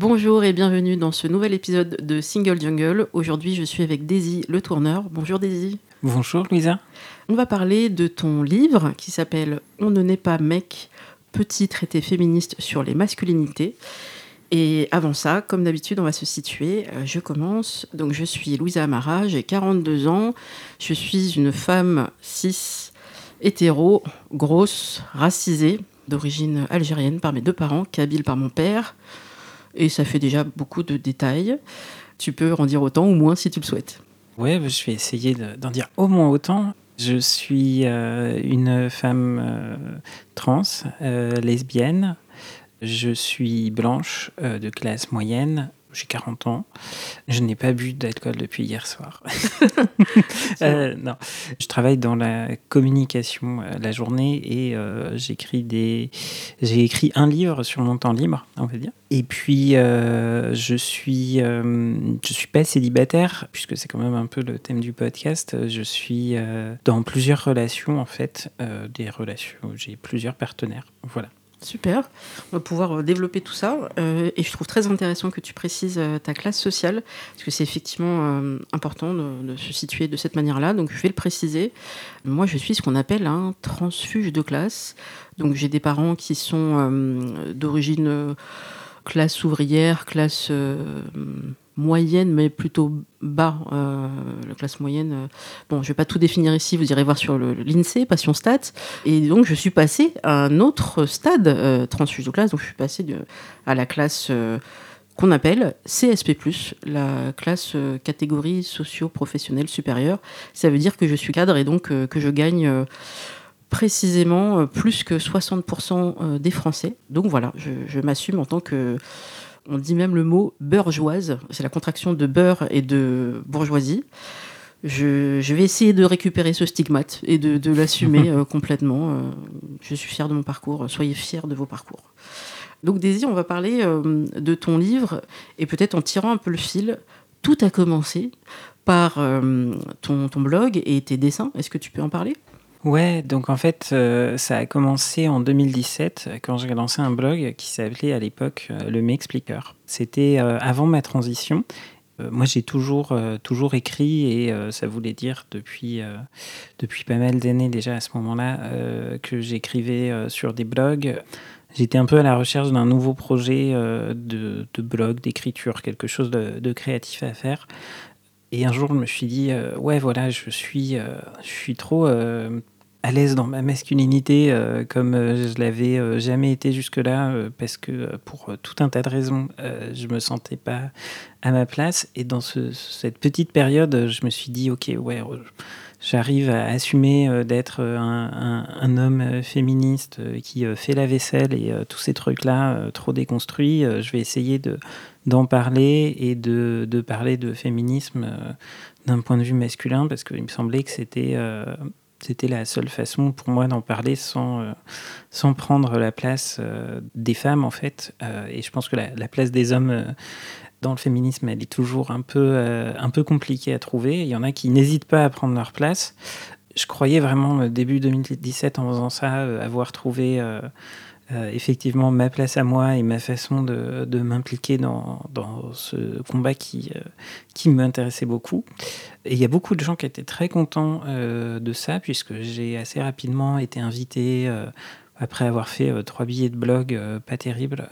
Bonjour et bienvenue dans ce nouvel épisode de Single Jungle. Aujourd'hui, je suis avec Daisy le tourneur. Bonjour Daisy. Bonjour Louisa. On va parler de ton livre qui s'appelle On ne naît pas mec, petit traité féministe sur les masculinités. Et avant ça, comme d'habitude, on va se situer. Euh, je commence. Donc, je suis Louisa Amara, j'ai 42 ans. Je suis une femme cis, hétéro, grosse, racisée, d'origine algérienne par mes deux parents, kabyle par mon père et ça fait déjà beaucoup de détails. Tu peux en dire autant ou moins si tu le souhaites. Oui, bah, je vais essayer d'en dire au moins autant. Je suis euh, une femme euh, trans, euh, lesbienne. Je suis blanche de classe moyenne j'ai 40 ans. Je n'ai pas bu d'alcool depuis hier soir. euh, non. Je travaille dans la communication euh, la journée et euh, j'écris des. J'ai écrit un livre sur mon temps libre, on va dire. Et puis je suis, je suis pas célibataire puisque c'est quand même un peu le thème du podcast. Je suis dans plusieurs relations en fait, des relations. J'ai plusieurs partenaires. Voilà. Super, on va pouvoir euh, développer tout ça. Euh, et je trouve très intéressant que tu précises euh, ta classe sociale, parce que c'est effectivement important de, se situer de cette manière-là. Donc je vais le préciser. Moi, je suis ce qu'on appelle un transfuge de classe. Donc j'ai des parents qui sont d'origine classe ouvrière, classe moyenne, mais plutôt bas, euh, la classe moyenne. Euh, bon, je vais pas tout définir ici, vous irez voir sur l'INSEE, Passion Stat. Et donc, je suis passée à un autre stade euh, de classe. Donc, je suis passée à la classe qu'on appelle CSP, la classe catégorie socio-professionnelle supérieure. Ça veut dire que je suis cadre et donc que je gagne précisément plus que 60% des Français. Donc voilà, je m'assume en tant que on dit même le mot bourgeoise. C'est la contraction de beurre et de bourgeoisie. Je, vais essayer de récupérer ce stigmate et de, l'assumer euh, complètement. Euh, je suis fière de mon parcours. Soyez fiers de vos parcours. Donc, Daisy, on va parler euh, de ton livre et peut-être en tirant un peu le fil. Tout a commencé par ton, ton blog et tes dessins. Est-ce que tu peux en parler? Ouais, donc en fait, euh, ça a commencé en 2017 quand j'ai lancé un blog qui s'appelait à l'époque euh, Le M'expliqueur. C'était euh, avant ma transition. moi, j'ai toujours, toujours écrit et ça voulait dire depuis, depuis pas mal d'années déjà à ce moment-là que j'écrivais sur des blogs. J'étais un peu à la recherche d'un nouveau projet de, blog, d'écriture, quelque chose de, créatif à faire. Et un jour, je me suis dit, ouais, voilà, je suis, je suis trop à l'aise dans ma masculinité euh, comme euh, je l'avais euh, jamais été jusque-là parce que pour tout un tas de raisons je me sentais pas à ma place. Et dans cette petite période je me suis dit ok ouais j'arrive à assumer d'être un, homme féministe qui fait la vaisselle et tous ces trucs là trop déconstruits je vais essayer de d'en parler et de, de, parler de féminisme d'un point de vue masculin parce qu'il me semblait que c'était c'était la seule façon pour moi d'en parler sans, euh, sans prendre la place euh, des femmes, en fait. Euh, et je pense que la, place des hommes dans le féminisme, elle est toujours un peu, un peu compliquée à trouver. Il y en a qui n'hésitent pas à prendre leur place. Je croyais vraiment, début 2017, en faisant ça, avoir trouvé euh, effectivement ma place à moi et ma façon de, de m'impliquer dans, dans, ce combat qui, euh, qui m'intéressait beaucoup. Et il y a beaucoup de gens qui étaient très contents euh, de ça, puisque j'ai assez rapidement été invité après avoir fait trois billets de blog pas terribles,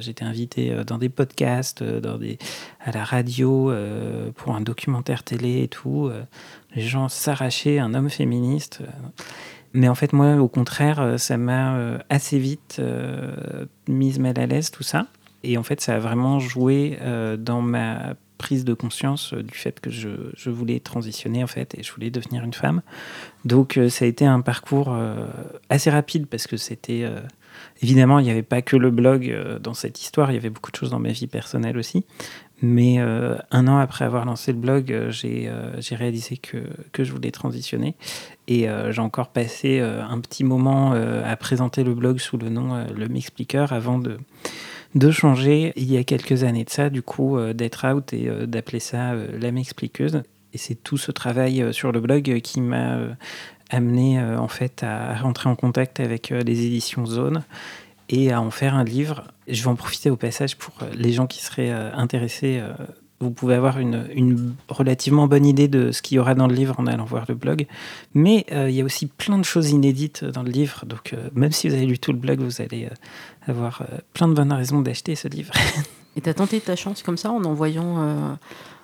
j'étais invité dans des podcasts, dans des, à la radio, pour un documentaire télé et tout. les gens s'arrachaient un homme féministe. Mais en fait, moi, au contraire, ça m'a assez vite mise mal à l'aise, tout ça. Et en fait, ça a vraiment joué dans ma prise de conscience euh, du fait que je, je, voulais transitionner en fait et je voulais devenir une femme. Donc euh, ça a été un parcours euh, assez rapide parce que c'était évidemment il n'y avait pas que le blog dans cette histoire, il y avait beaucoup de choses dans ma vie personnelle aussi. Mais un an après avoir lancé le blog, j'ai réalisé que, que, je voulais transitionner. Et j'ai encore passé un petit moment à présenter le blog sous le nom Le M'Expliqueur avant de, de changer il y a quelques années de ça, du coup, euh, d'être out et euh, d'appeler ça euh, l'âme expliqueuse. Et c'est tout ce travail sur le blog qui m'a amené en fait à rentrer en contact avec les éditions Zone et à en faire un livre. Je vais en profiter au passage pour les gens qui seraient intéressés vous pouvez avoir une, relativement bonne idée de ce qu'il y aura dans le livre en allant voir le blog. Mais euh, il y a aussi plein de choses inédites dans le livre. Donc, euh, même si vous avez lu tout le blog, vous allez euh, avoir plein de bonnes raisons d'acheter ce livre. Et tu as tenté ta chance comme ça en envoyant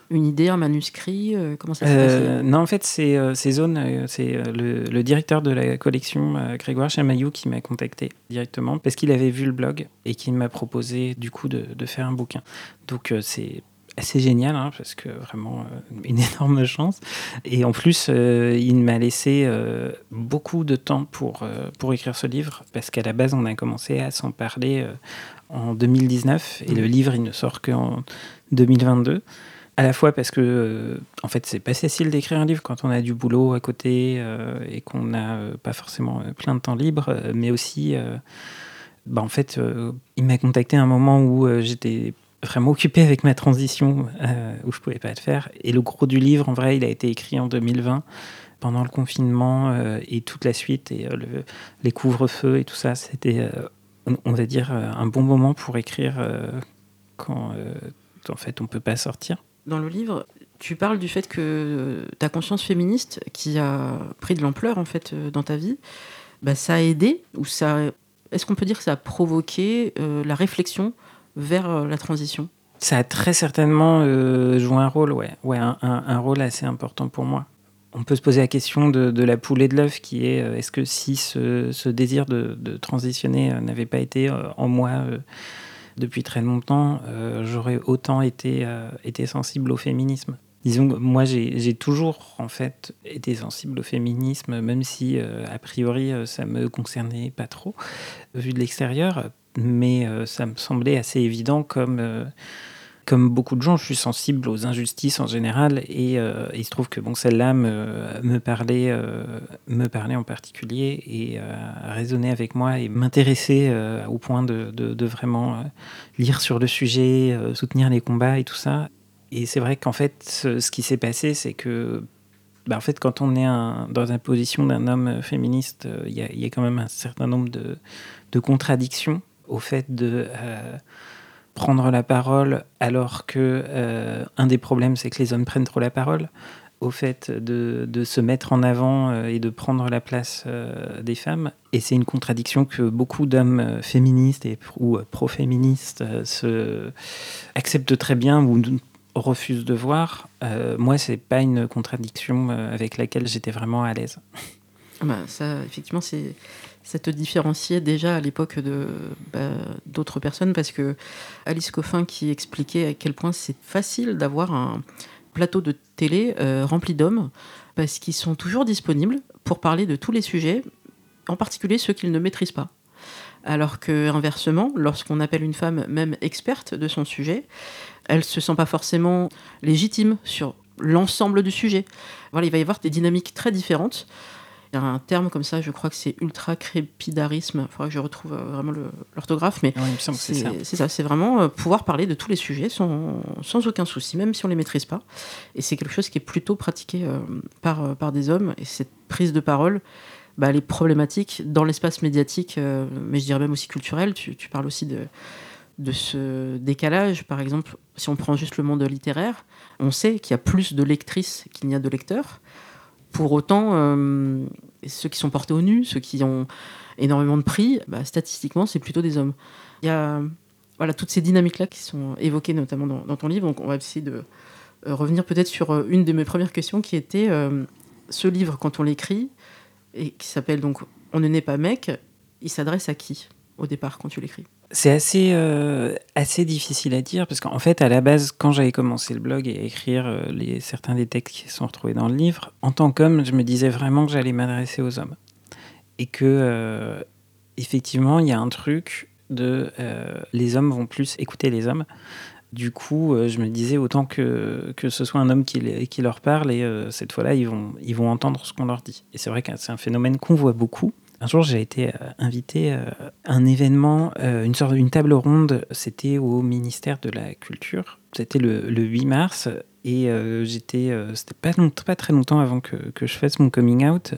une idée, un manuscrit Comment ça s'est passé? Non, en fait, c'est Zone, c'est le, directeur de la collection, Grégoire Chamaillou, qui m'a contacté directement parce qu'il avait vu le blog et qui m'a proposé du coup de, de faire un bouquin. Donc, c'est assez génial, hein, parce que vraiment euh, une énorme chance. Et en plus, euh, il m'a laissé euh, beaucoup de temps pour, pour écrire ce livre, parce qu'à la base, on a commencé à s'en parler en 2019, et le mmh. livre, il ne sort qu'en 2022 à la fois parce que en fait c'est pas facile d'écrire un livre quand on a du boulot à côté et qu'on n'a pas forcément plein de temps libre mais aussi bah, en fait il m'a contacté à un moment où j'étais vraiment occupé avec ma transition euh, où je pouvais pas le faire. Et le gros du livre, en vrai, il a été écrit en 2020 pendant le confinement euh, et toute la suite et euh, les couvre-feux et tout ça. C'était, on va dire, un bon moment pour écrire quand en fait on peut pas sortir. Dans le livre, tu parles du fait que ta conscience féministe, qui a pris de l'ampleur en fait dans ta vie, bah, ça a aidé ou ça, est-ce qu'on peut dire que ça a provoqué la réflexion vers euh, la transition Ça a très certainement euh, joué un rôle, ouais, ouais un, rôle assez important pour moi. On peut se poser la question de, la poule et de l'œuf, qui est euh, est-ce que si ce, désir de, transitionner n'avait pas été en moi depuis très longtemps, j'aurais autant été, sensible au féminisme. Disons, moi, j'ai toujours en fait été sensible au féminisme, même si a priori ça me concernait pas trop vu de l'extérieur, mais euh, ça me semblait assez évident comme euh, comme beaucoup de gens, je suis sensible aux injustices en général et euh, il se trouve que bon, celle-là me, me, parlait, me parlait en particulier et résonnait avec moi et m'intéressait au point de, de, vraiment lire sur le sujet, soutenir les combats et tout ça. Et c'est vrai qu'en fait, ce, qui s'est passé, c'est que bah, en fait, quand on est dans la position d'un homme féministe, il y, y, a quand même un certain nombre de, de contradictions au fait de euh, prendre la parole alors que euh, un des problèmes c'est que les hommes prennent trop la parole, au fait de, se mettre en avant euh, et de prendre la place des femmes. Et c'est une contradiction que beaucoup d'hommes féministes ou pro-féministes acceptent très bien ou refusent de voir. moi, c'est pas une contradiction avec laquelle j'étais vraiment à l'aise. Ah bah, ça, effectivement, c'est ça te différenciait déjà à l'époque bah, d'autres personnes parce que Alice Coffin qui expliquait à quel point c'est facile d'avoir un plateau de télé euh, rempli d'hommes parce qu'ils sont toujours disponibles pour parler de tous les sujets, en particulier ceux qu'ils ne maîtrisent pas. Alors que inversement, lorsqu'on appelle une femme même experte de son sujet, elle se sent pas forcément légitime sur l'ensemble du sujet. Voilà, il va y avoir des dynamiques très différentes. Il y a un terme comme ça, je crois que c'est ultra-crépidarisme. Il faudra que je retrouve euh, vraiment l'orthographe, mais c'est ça. C'est vraiment euh, pouvoir parler de tous les sujets sans, sans aucun souci, même si on ne les maîtrise pas. Et c'est quelque chose qui est plutôt pratiqué euh, par, par des hommes. Et cette prise de parole, bah, elle est problématique dans l'espace médiatique, mais je dirais même aussi culturel. Tu, tu parles aussi de, de ce décalage. Par exemple, si on prend juste le monde littéraire, on sait qu'il y a plus de lectrices qu'il n'y a de lecteurs Pour autant, ceux qui sont portés au nu, ceux qui ont énormément de prix, bah, statistiquement, c'est plutôt des hommes. Il y a voilà, toutes ces dynamiques-là qui sont évoquées notamment dans, ton livre. On va essayer de revenir peut-être sur une de mes premières questions qui était ce livre, quand on l'écrit, et qui s'appelle donc On ne naît pas mec, il s'adresse à qui au départ quand tu l'écris? C'est assez, euh, assez difficile à dire parce qu'en fait, à la base, quand j'avais commencé le blog et à écrire euh, certains des textes qui sont retrouvés dans le livre, en tant qu'homme, je me disais vraiment que j'allais m'adresser aux hommes. Et que, euh, effectivement, il y a un truc de les hommes vont plus écouter les hommes. Du coup, je me disais autant que, que ce soit un homme qui, qui leur parle et cette fois-là, ils vont, ils vont entendre ce qu'on leur dit. Et c'est vrai que c'est un phénomène qu'on voit beaucoup un jour, j'ai été euh, invité euh, à un événement, euh, une sorte d'une table ronde. C'était au ministère de la Culture. C'était le, 8 mars et j'étais. C'était pas, très longtemps avant que, que je fasse mon coming out.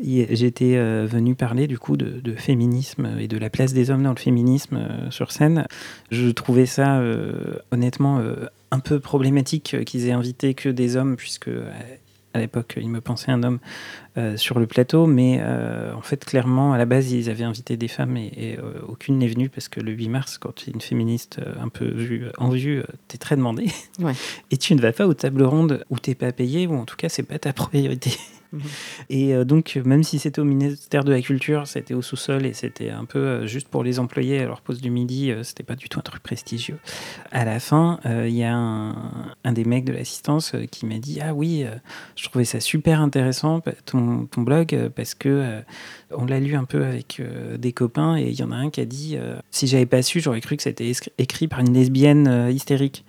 J'étais venu parler du coup de, féminisme et de la place des hommes dans le féminisme sur scène. Je trouvais ça honnêtement un peu problématique qu'ils aient invité que des hommes puisque à l'époque, il me pensait un homme euh, sur le plateau, mais euh, en fait, clairement, à la base, ils avaient invité des femmes et, euh, aucune n'est venue parce que le 8 mars, quand tu es une féministe un peu vue, en vue, tu es très demandée. Et tu ne vas pas aux tables rondes où tu n'es pas payé, ou en tout cas, c'est pas ta priorité. Mhm. Et euh, donc, même si c'était au ministère de la Culture, c'était au sous-sol et c'était un peu euh, juste pour les employés à leur pause du midi, euh, c'était pas du tout un truc prestigieux. À la fin, il y a un, des mecs de l'assistance qui m'a dit Ah oui, je trouvais ça super intéressant ton, ton blog parce que on l'a lu un peu avec des copains et il y en a un qui a dit Si j'avais pas su, j'aurais cru que c'était écrit par une lesbienne hystérique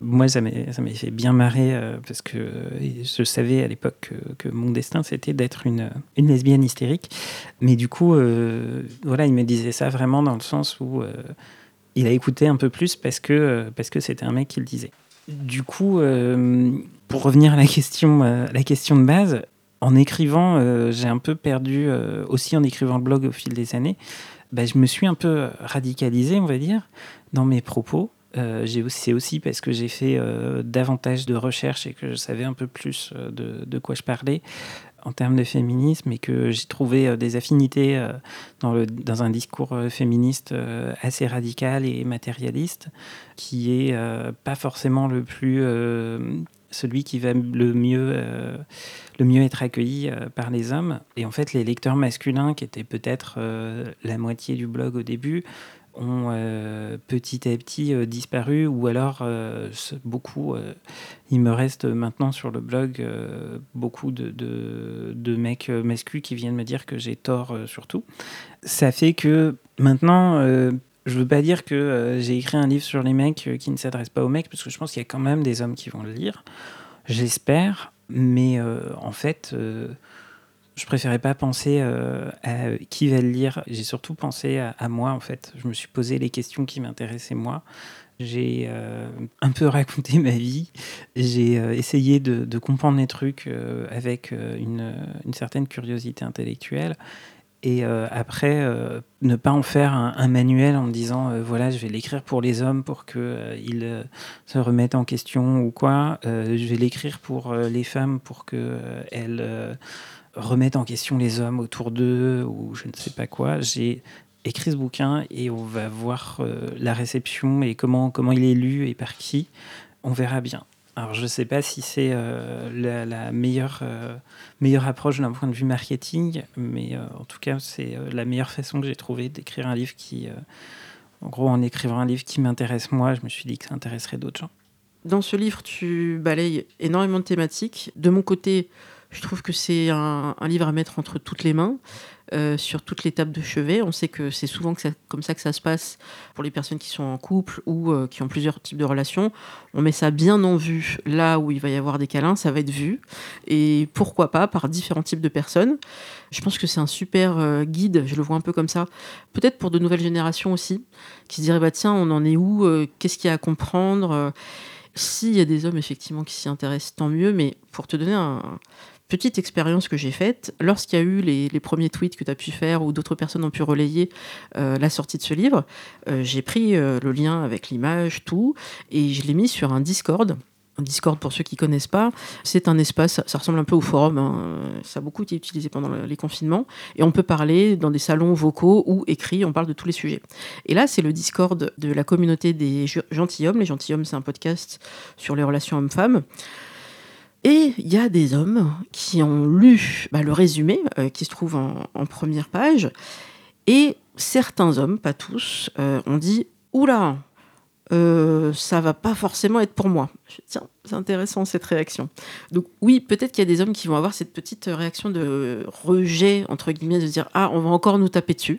moi, ça m'avait fait bien marrer euh, parce que je savais à l'époque que, mon destin, c'était d'être une, lesbienne hystérique. Mais du coup, euh, voilà, il me disait ça vraiment dans le sens où euh, il a écouté un peu plus parce que parce c'était un mec qui le disait. Du coup, pour revenir à la question, la question de base, en écrivant, j'ai un peu perdu, aussi en écrivant le blog au fil des années, bah, je me suis un peu radicalisé, on va dire, dans mes propos. Euh, c'est aussi parce que j'ai fait euh, davantage de recherches et que je savais un peu plus euh, de, quoi je parlais en termes de féminisme et que j'ai trouvé des affinités dans, le, dans un discours féministe assez radical et matérialiste qui est pas forcément le plus celui qui va le mieux le mieux être accueilli par les hommes. Et en fait les lecteurs masculins qui étaient peut-être la moitié du blog au début ont euh, petit à petit euh, disparu ou alors euh, beaucoup. il me reste maintenant sur le blog beaucoup de, de, mecs masculins qui viennent me dire que j'ai tort sur tout. Ça fait que maintenant, je veux pas dire que j'ai écrit un livre sur les mecs qui ne s'adresse pas aux mecs parce que je pense qu'il y a quand même des hommes qui vont le lire. J'espère, mais en fait je préférais pas penser euh, à qui va le lire. J'ai surtout pensé à, moi, en fait. Je me suis posé les questions qui m'intéressaient moi. J'ai euh, un peu raconté ma vie. J'ai euh, essayé de, comprendre les trucs avec une, certaine curiosité intellectuelle. Et après, ne pas en faire un, manuel en me disant voilà, je vais l'écrire pour les hommes pour qu'ils se remettent en question ou quoi. je vais l'écrire pour les femmes pour qu'elles remettre en question les hommes autour d'eux ou je ne sais pas quoi. J'ai écrit ce bouquin et on va voir euh, la réception et comment, comment il est lu et par qui. On verra bien. Alors je ne sais pas si c'est euh, la, meilleure, euh, meilleure approche d'un point de vue marketing, mais en tout cas c'est la meilleure façon que j'ai trouvé d'écrire un livre qui, en gros en écrivant un livre qui m'intéresse moi, je me suis dit que ça intéresserait d'autres gens. Dans ce livre, tu balayes énormément de thématiques. De mon côté, je trouve que c'est un, livre à mettre entre toutes les mains, euh, sur toute l'étape de chevet. On sait que c'est souvent comme ça que ça se passe pour les personnes qui sont en couple ou euh, qui ont plusieurs types de relations. On met ça bien en vue là où il va y avoir des câlins, ça va être vu. Et pourquoi pas par différents types de personnes. Je pense que c'est un super euh, guide, je le vois un peu comme ça. Peut-être pour de nouvelles générations aussi, qui se diraient bah, tiens, on en est où Qu'est-ce qu'il y a à comprendre? S'il y a des hommes effectivement qui s'y intéressent, tant mieux, mais pour te donner un, petite expérience que j'ai faite, lorsqu'il y a eu les, premiers tweets que tu as pu faire ou d'autres personnes ont pu relayer euh, la sortie de ce livre, euh, j'ai pris euh, le lien avec l'image, tout, et je l'ai mis sur un Discord Discord, pour ceux qui connaissent pas, c'est un espace, ça ressemble un peu au forum, hein. ça a beaucoup été utilisé pendant les confinements, et on peut parler dans des salons vocaux ou écrits, on parle de tous les sujets. Et là, c'est le Discord de la communauté des gentilshommes. Les gentilshommes, c'est un podcast sur les relations hommes-femmes. Et il y a des hommes qui ont lu bah, le résumé euh, qui se trouve en, première page, et certains hommes, pas tous, euh, ont dit Oula, euh, ça va pas forcément être pour moi. tiens, c'est intéressant cette réaction. Donc oui, peut-être qu'il y a des hommes qui vont avoir cette petite réaction de rejet, entre guillemets, de dire ah, on va encore nous taper dessus.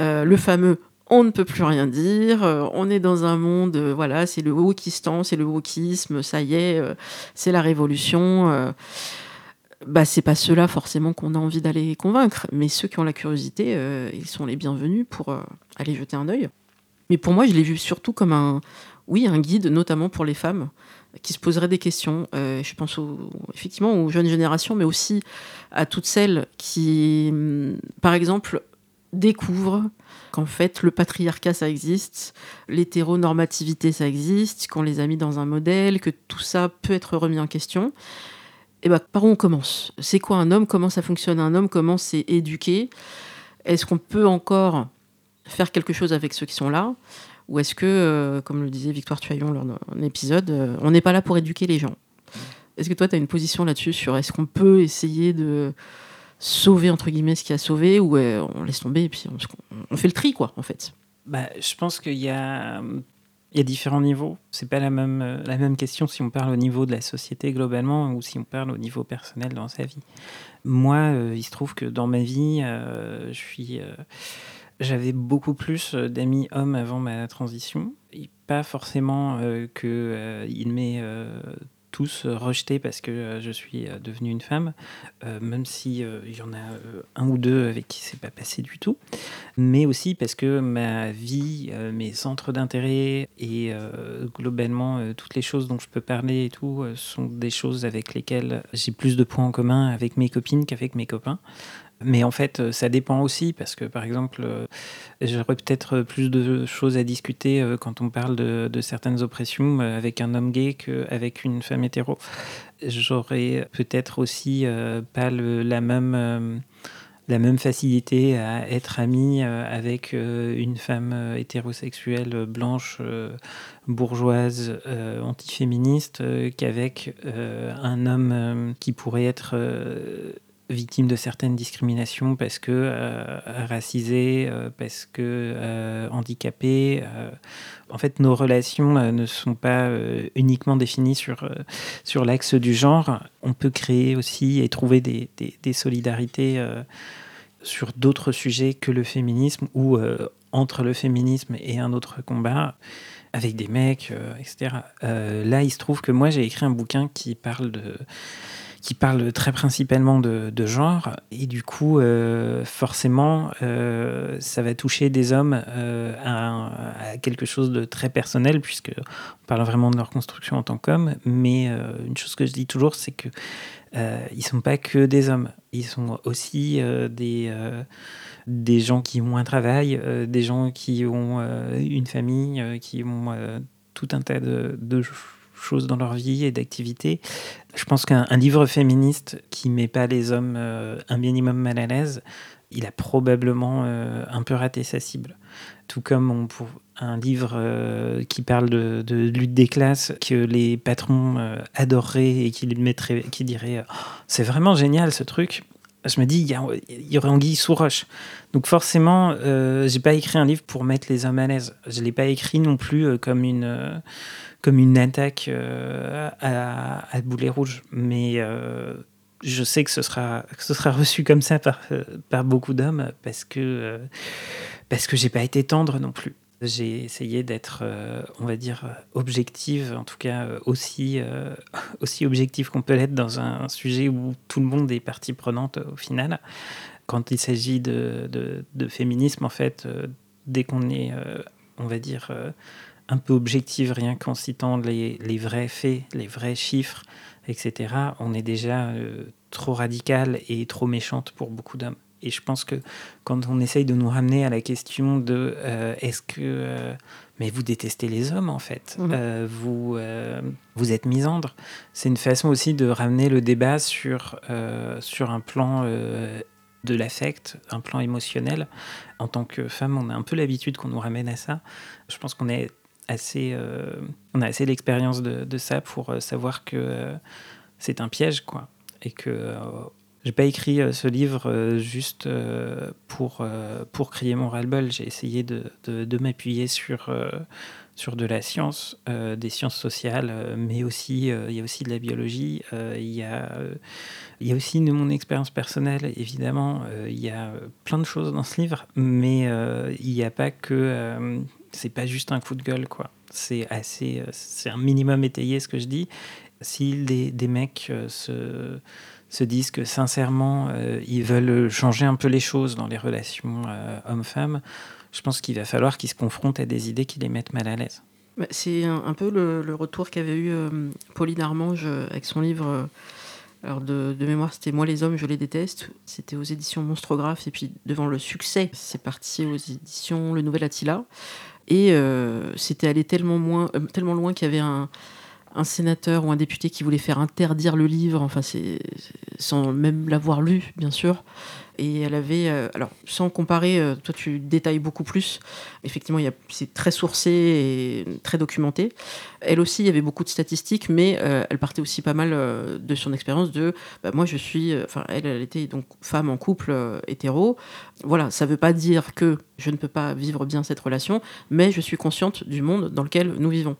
Euh, le fameux on ne peut plus rien dire, euh, on est dans un monde, voilà, c'est le wokistan, c'est le wokisme, ça y est, c'est la révolution. bah, c'est pas ceux-là forcément qu'on a envie d'aller convaincre, mais ceux qui ont la curiosité, ils sont les bienvenus pour aller jeter un œil. Mais pour moi, je l'ai vu surtout comme un, oui, un guide, notamment pour les femmes qui se poseraient des questions. Euh, je pense effectivement aux jeunes générations, mais aussi à toutes celles qui, hum, par exemple, découvrent qu'en fait le patriarcat ça existe, l'hétéronormativité ça existe, qu'on les a mis dans un modèle, que tout ça peut être remis en question. Et ben, par où on commence? C'est quoi un homme? Comment ça fonctionne un homme? Comment c'est éduqué? Est-ce qu'on peut encore faire quelque chose avec ceux qui sont là? Ou est-ce que, euh, comme le disait Victoire Tuaillon lors d'un épisode, euh, on n'est pas là pour éduquer les gens? Est-ce que toi, tu as une position là-dessus sur est-ce qu'on peut essayer de sauver, entre guillemets, ce qui a sauvé ou euh, on laisse tomber et puis on, fait le tri, quoi, en fait bah, Je pense qu'il y a. Il y a différents niveaux. C'est pas la même, la même question si on parle au niveau de la société globalement ou si on parle au niveau personnel dans sa vie. Moi, il se trouve que dans ma vie, j'avais beaucoup plus euh, d'amis hommes avant ma transition. Et pas forcément euh, qu'ils euh, m'aient tous rejetés parce que je suis devenue une femme, même si il y en a un ou deux avec qui c'est pas passé du tout, mais aussi parce que ma vie, mes centres d'intérêt et globalement toutes les choses dont je peux parler et tout sont des choses avec lesquelles j'ai plus de points en commun avec mes copines qu'avec mes copains. Mais en fait, euh, ça dépend aussi parce que, par exemple, euh, j'aurais peut-être plus de choses à discuter euh, quand on parle de, certaines oppressions avec un homme gay qu'avec une femme hétéro. J'aurais peut-être aussi pas la même la même facilité à être ami avec une femme hétérosexuelle blanche, bourgeoise, antiféministe qu'avec un homme qui pourrait être victime de certaines discriminations parce que euh, racisé, euh, parce que euh, handicapé. en fait, nos relations ne sont pas uniquement définies sur, sur l'axe du genre. On peut créer aussi et trouver des, des, solidarités sur d'autres sujets que le féminisme ou entre le féminisme et un autre combat avec des mecs, etc. là, il se trouve que moi, j'ai écrit un bouquin qui parle de qui parle très principalement de, genre. Et du coup, euh, forcément, euh, ça va toucher des hommes euh, à, quelque chose de très personnel, puisque on parle vraiment de leur construction en tant qu'hommes. Mais une chose que je dis toujours, c'est que ils sont pas que des hommes. Ils sont aussi des des gens qui ont un travail, des gens qui ont une famille, qui ont tout un tas de, de choses dans leur vie et d'activités. Je pense qu'un livre féministe qui met pas les hommes euh, un minimum mal à l'aise, il a probablement euh, un peu raté sa cible. Tout comme un livre euh, qui parle de, lutte des classes que les patrons adoreraient et qui, mettraient, diraient oh, c'est vraiment génial ce truc. Je me dis, il y, y, aurait anguille sous roche. Donc forcément, j'ai pas écrit un livre pour mettre les hommes à l'aise. Je l'ai pas écrit non plus comme une comme une attaque euh, à, à, boulet rouge. Mais euh, je sais que ce sera, ce sera reçu comme ça par, par beaucoup d'hommes parce que, euh, parce que j'ai pas été tendre non plus. J'ai essayé d'être, on va dire, objective, en tout cas aussi, aussi objective qu'on peut l'être dans un sujet où tout le monde est partie prenante au final. Quand il s'agit de, de, féminisme, en fait, dès qu'on est, on va dire, un peu objective, rien qu'en citant les, vrais faits, les vrais chiffres, etc., on est déjà euh, trop radical et trop méchante pour beaucoup d'hommes. Et je pense que quand on essaye de nous ramener à la question de euh, est-ce que euh, mais vous détestez les hommes en fait. Euh, vous vous êtes misandre, c'est une façon aussi de ramener le débat sur sur un plan de l'affect, un plan émotionnel. En tant que femme, on a un peu l'habitude qu'on nous ramène à ça. Je pense qu'on est assez, euh, on a assez l'expérience de, ça pour euh, savoir que euh, c'est un piège, quoi, et que j'ai pas écrit ce livre juste pour pour crier mon ras-le-bol. J'ai essayé de, de, m'appuyer sur sur de la science, des sciences sociales, mais aussi il y a aussi de la biologie. Il y a y a aussi de mon expérience personnelle, évidemment. Il y a plein de choses dans ce livre, mais il n'y a pas que. C'est pas juste un coup de gueule, quoi. C'est assez. euh, C'est un minimum étayé ce que je dis. Si des, des mecs euh, se, se disent que sincèrement, euh, ils veulent changer un peu les choses dans les relations euh, hommes-femmes, je pense qu'il va falloir qu'ils se confrontent à des idées qui les mettent mal à l'aise. Bah, C'est un, peu le, le retour qu'avait eu Pauline Armange avec son livre. alors de, de mémoire, c'était Moi les hommes, je les déteste. C'était aux éditions Monstrographe. Et puis devant le succès, c'est parti aux éditions Le Nouvel Attila. Et euh, c'était allé euh, tellement loin qu'il y avait un, sénateur ou un député qui voulait faire interdire le livre, sans même l'avoir lu, bien sûr. Et elle avait, euh, alors sans comparer, euh, toi tu détailles beaucoup plus. Effectivement, c'est très sourcé et très documenté. Elle aussi, il y avait beaucoup de statistiques, mais euh, elle partait aussi pas mal euh, de son expérience de, bah, moi je suis, enfin elle, elle était donc femme en couple hétéro. Voilà, ça veut pas dire que je ne peux pas vivre bien cette relation, mais je suis consciente du monde dans lequel nous vivons.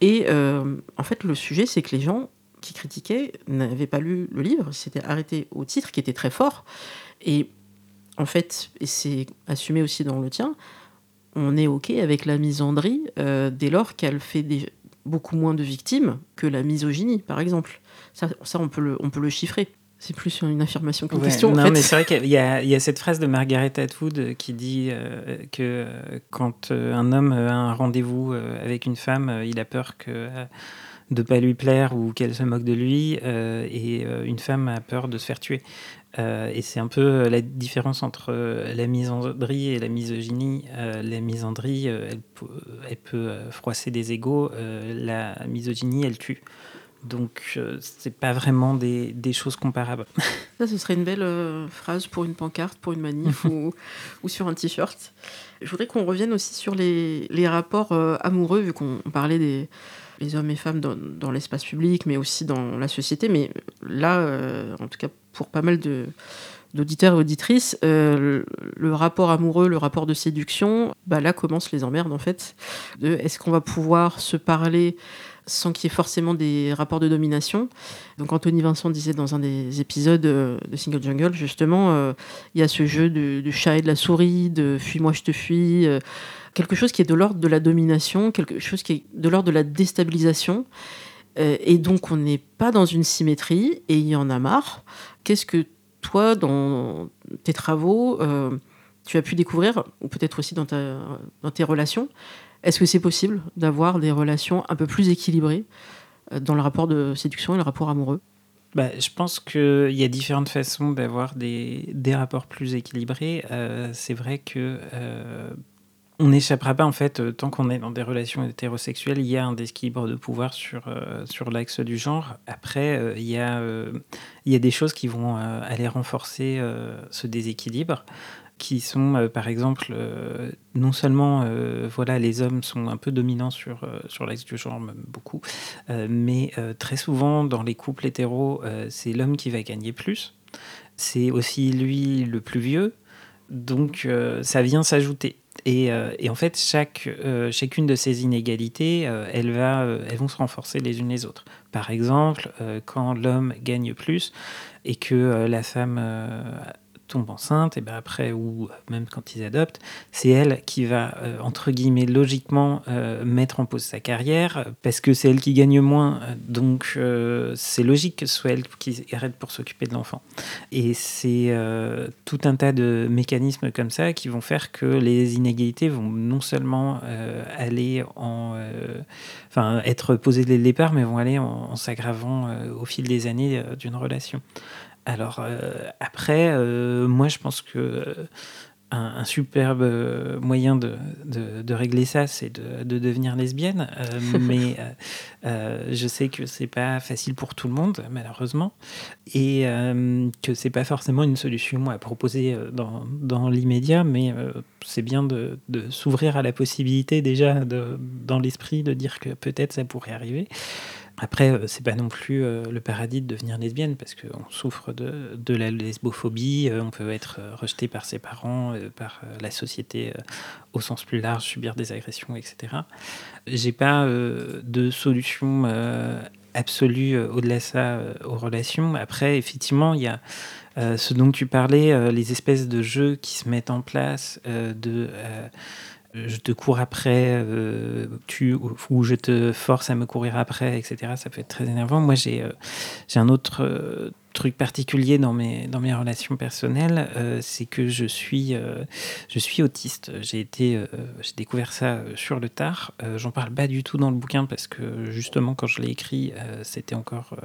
Et en fait, le sujet, c'est que les gens qui critiquaient n'avaient pas lu le livre, s'étaient arrêtés au titre qui était très fort. Et en fait, et c'est assumé aussi dans le tien, on est OK avec la misandrie euh, dès lors qu'elle fait des, beaucoup moins de victimes que la misogynie, par exemple. Ça, ça on, peut le, on peut le chiffrer. C'est plus une affirmation qu'une Ouais, question. en non, fait. mais c'est vrai qu'il y, y a cette phrase de Margaret Atwood qui dit euh, que euh, quand un homme a un rendez-vous avec une femme, il a peur que euh, de pas lui plaire ou qu'elle se moque de lui, euh, et euh, une femme a peur de se faire tuer. Euh, et c'est un peu la différence entre la misandrie et la misogynie. Euh, la misandrie, elle, peut- elle peut froisser des égaux. la misogynie, elle tue. Donc, euh, c'est pas vraiment des, des choses comparables. Ça, ce serait une belle euh, phrase pour une pancarte, pour une manif ou, ou sur un t-shirt. Je voudrais qu'on revienne aussi sur les, les rapports euh, amoureux, vu qu'on parlait des les hommes et femmes dans, l'espace public, mais aussi dans la société. Mais là, euh, en tout cas, pour pas mal d'auditeurs et auditrices, euh, le, rapport amoureux, le rapport de séduction, bah là commencent les emmerdes en fait. De est-ce qu'on va pouvoir se parler sans qu'il y ait forcément des rapports de domination donc Anthony Vincent disait dans un des épisodes euh, de Single Jungle, justement, il y a ce jeu de, du chat et de la souris, de fuis-moi, je te fuis, quelque chose qui est de l'ordre de la domination, quelque chose qui est de l'ordre de la déstabilisation. Euh, et donc on n'est pas dans une symétrie, et il y en a marre. Qu'est-ce que toi, dans tes travaux, euh, tu as pu découvrir, ou peut-être aussi dans, ta, dans tes relations, est-ce que c'est possible d'avoir des relations un peu plus équilibrées euh, dans le rapport de séduction et le rapport amoureux? Bah, je pense qu'il y a différentes façons d'avoir des, des rapports plus équilibrés. C'est vrai que on n'échappera pas, en fait, euh, tant qu'on est dans des relations hétérosexuelles, il y a un déséquilibre de pouvoir sur, euh, sur l'axe du genre. Après, euh, il, y a, il y a des choses qui vont aller renforcer ce déséquilibre qui sont par exemple non seulement voilà les hommes sont un peu dominants sur sur l'axe du genre beaucoup mais très souvent dans les couples hétéros c'est l'homme qui va gagner plus c'est aussi lui le plus vieux donc ça vient s'ajouter et, euh, et en fait euh, chacune de ces inégalités euh, elles vont se renforcer les unes les autres. Par exemple quand l'homme gagne plus et que la femme tombe enceinte, et ben après, ou même quand ils adoptent, c'est elle qui va, euh, entre guillemets, logiquement euh, mettre en pause sa carrière, parce que c'est elle qui gagne moins, donc euh, c'est logique que ce soit elle qui arrête pour s'occuper de l'enfant. Et c'est tout un tas de mécanismes comme ça qui vont faire que les inégalités vont non seulement aller en... Enfin, être posées dès le départ, mais vont aller en, s'aggravant au fil des années d'une relation. Alors après, moi je pense que un, superbe euh, moyen de, de, régler ça, c'est de, de, devenir lesbienne. Euh, mais euh, je sais que c'est pas facile pour tout le monde, malheureusement, et que c'est pas forcément une solution à proposer dans, dans l'immédiat, mais c'est bien de, s'ouvrir à la possibilité déjà dans l'esprit de dire que peut-être ça pourrait arriver. Après, euh, c'est pas non plus euh, le paradis de devenir lesbienne parce qu'on souffre de, de, la lesbophobie, euh, on peut être rejeté par ses parents, par la société au sens plus large, subir des agressions, etc. J'ai pas de solution absolue au-delà de ça aux relations. Après, effectivement, il y a ce dont tu parlais, les espèces de jeux qui se mettent en place, de je te cours après, euh, tu, ou je te force à me courir après, etc. Ça peut être très énervant. Moi, j'ai euh, j'ai un autre euh, truc particulier dans mes, dans mes relations personnelles, euh, c'est que je suis, euh, je suis autiste. J'ai été, euh, découvert ça sur le tard. J'en parle pas du tout dans le bouquin parce que justement quand je l'ai écrit, c'était encore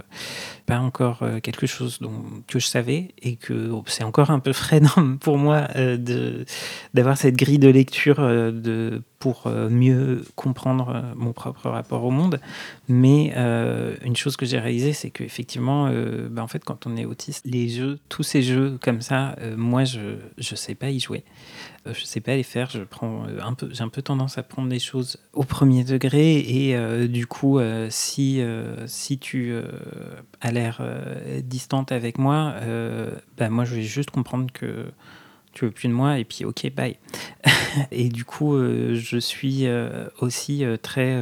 pas encore quelque chose dont, que je savais et que oh, c'est encore un peu frais pour moi de d'avoir cette grille de lecture de pour euh, mieux comprendre euh, mon propre rapport au monde. Mais euh, une chose que j'ai réalisée, c'est qu'effectivement, bah, en fait, quand on est autiste, les jeux, tous ces jeux comme ça, moi, je ne sais pas y jouer. je sais pas les faire. Je prends un peu, j'ai un peu tendance à prendre les choses au premier degré. Et du coup, si, si tu as l'air distante avec moi, bah, moi, je vais juste comprendre que tu veux plus de moi et puis ok bye. Et du coup euh, je suis euh, aussi euh, très